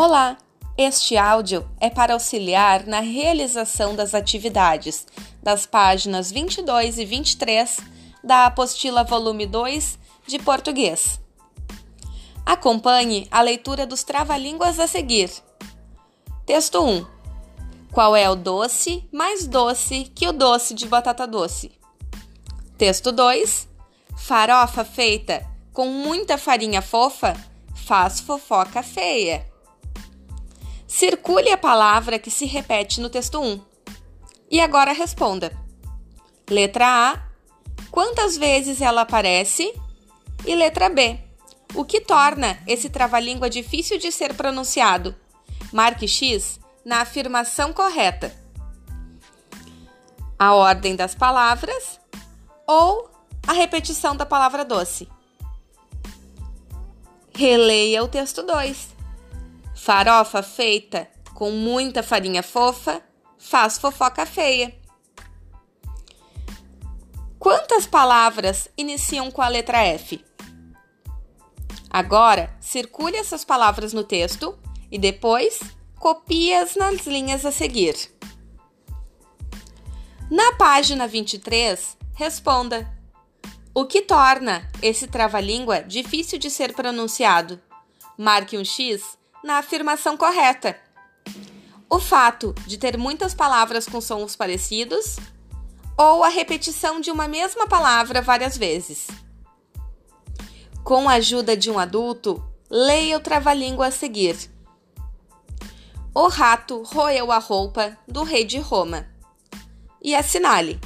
Olá! Este áudio é para auxiliar na realização das atividades das páginas 22 e 23 da apostila volume 2 de português. Acompanhe a leitura dos trava-línguas a seguir. Texto 1. Qual é o doce mais doce que o doce de batata doce? Texto 2. Farofa feita com muita farinha fofa faz fofoca feia. Circule a palavra que se repete no texto 1. E agora responda. Letra A. Quantas vezes ela aparece? E letra B. O que torna esse trava-língua difícil de ser pronunciado? Marque X na afirmação correta. A ordem das palavras ou a repetição da palavra doce. Releia o texto 2. Farofa feita com muita farinha fofa faz fofoca feia. Quantas palavras iniciam com a letra F? Agora, circule essas palavras no texto e depois copie-as nas linhas a seguir. Na página 23, responda: O que torna esse trava-língua difícil de ser pronunciado? Marque um X na afirmação correta. O fato de ter muitas palavras com sons parecidos ou a repetição de uma mesma palavra várias vezes. Com a ajuda de um adulto, leia o trava-língua a seguir. O rato roeu a roupa do rei de Roma. E assinale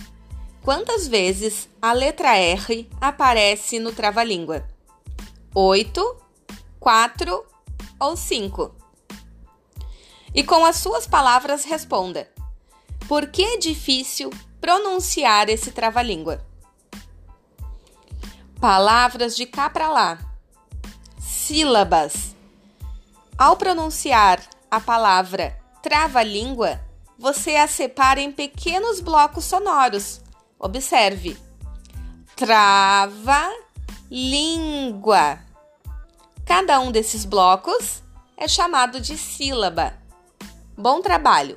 quantas vezes a letra R aparece no trava-língua: oito, quatro ou cinco. E com as suas palavras responda: Por que é difícil pronunciar esse trava-língua? Palavras de cá para lá. Sílabas. Ao pronunciar a palavra trava-língua, você a separa em pequenos blocos sonoros. Observe. Trava-língua. Cada um desses blocos é chamado de sílaba. Bom trabalho!